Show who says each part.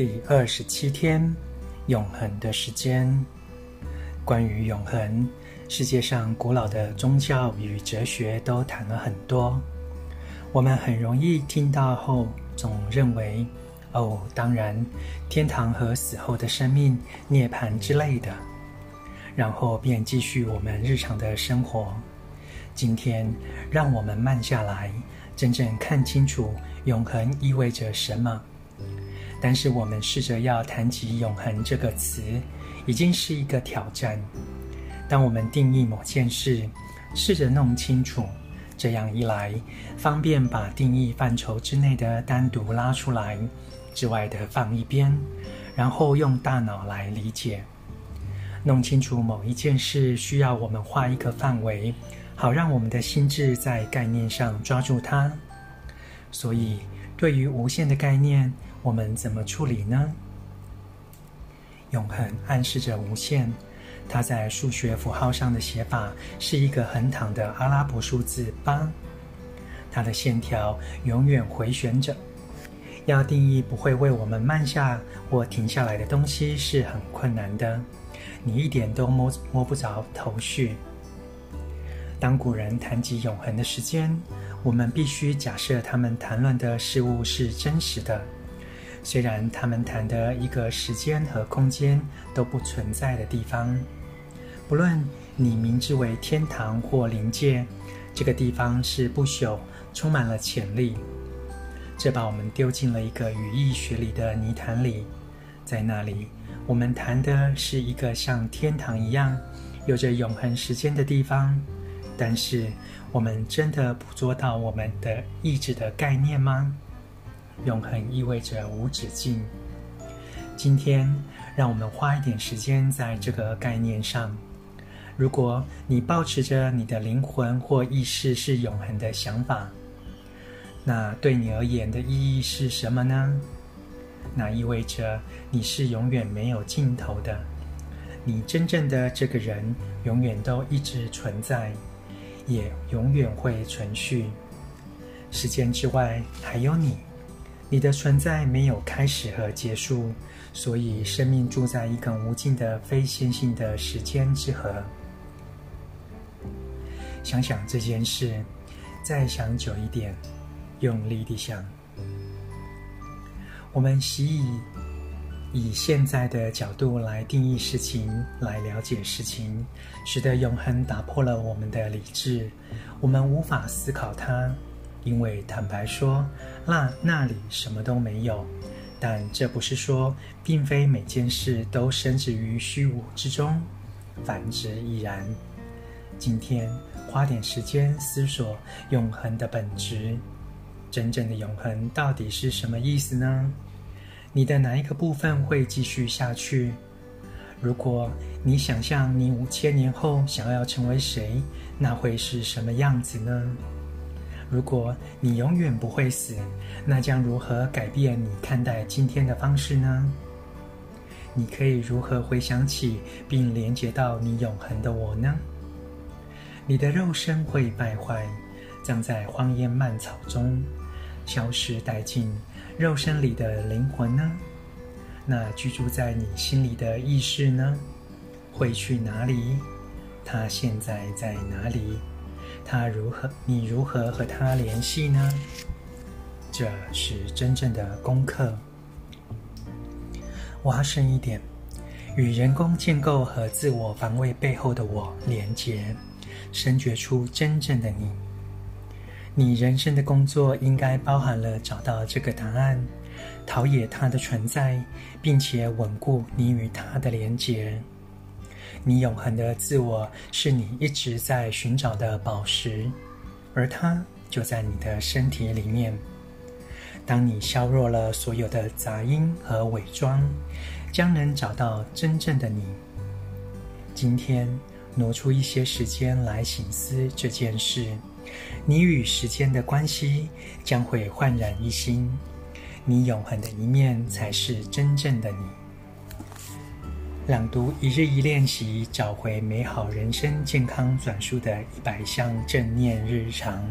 Speaker 1: 第二十七天，永恒的时间。关于永恒，世界上古老的宗教与哲学都谈了很多。我们很容易听到后，总认为，哦，当然，天堂和死后的生命、涅槃之类的，然后便继续我们日常的生活。今天，让我们慢下来，真正看清楚永恒意味着什么。但是，我们试着要谈及“永恒”这个词，已经是一个挑战。当我们定义某件事，试着弄清楚，这样一来，方便把定义范畴之内的单独拉出来，之外的放一边，然后用大脑来理解。弄清楚某一件事，需要我们画一个范围。好让我们的心智在概念上抓住它。所以，对于无限的概念，我们怎么处理呢？永恒暗示着无限，它在数学符号上的写法是一个横躺的阿拉伯数字八，它的线条永远回旋着。要定义不会为我们慢下或停下来的东西是很困难的，你一点都摸摸不着头绪。当古人谈及永恒的时间，我们必须假设他们谈论的事物是真实的。虽然他们谈的一个时间和空间都不存在的地方，不论你名之为天堂或灵界，这个地方是不朽，充满了潜力。这把我们丢进了一个语义学里的泥潭里，在那里，我们谈的是一个像天堂一样有着永恒时间的地方。但是，我们真的捕捉到我们的意志的概念吗？永恒意味着无止境。今天，让我们花一点时间在这个概念上。如果你抱持着你的灵魂或意识是永恒的想法，那对你而言的意义是什么呢？那意味着你是永远没有尽头的，你真正的这个人永远都一直存在。也永远会存续。时间之外还有你，你的存在没有开始和结束，所以生命住在一个无尽的非线性的时间之河。想想这件事，再想久一点，用力地想。我们习以。以现在的角度来定义事情，来了解事情，使得永恒打破了我们的理智。我们无法思考它，因为坦白说，那那里什么都没有。但这不是说，并非每件事都深植于虚无之中，反之亦然。今天花点时间思索永恒的本质，真正的永恒到底是什么意思呢？你的哪一个部分会继续下去？如果你想象你五千年后想要成为谁，那会是什么样子呢？如果你永远不会死，那将如何改变你看待今天的方式呢？你可以如何回想起并连接到你永恒的我呢？你的肉身会败坏，葬在荒烟蔓草中，消失殆尽。肉身里的灵魂呢？那居住在你心里的意识呢？会去哪里？它现在在哪里？他如何？你如何和他联系呢？这是真正的功课。挖深一点，与人工建构和自我防卫背后的我连结，深觉出真正的你。你人生的工作应该包含了找到这个答案，陶冶它的存在，并且稳固你与它的连结。你永恒的自我是你一直在寻找的宝石，而它就在你的身体里面。当你削弱了所有的杂音和伪装，将能找到真正的你。今天挪出一些时间来醒思这件事。你与时间的关系将会焕然一新，你永恒的一面才是真正的你。朗读一日一练习，找回美好人生，健康转述的一百项正念日常。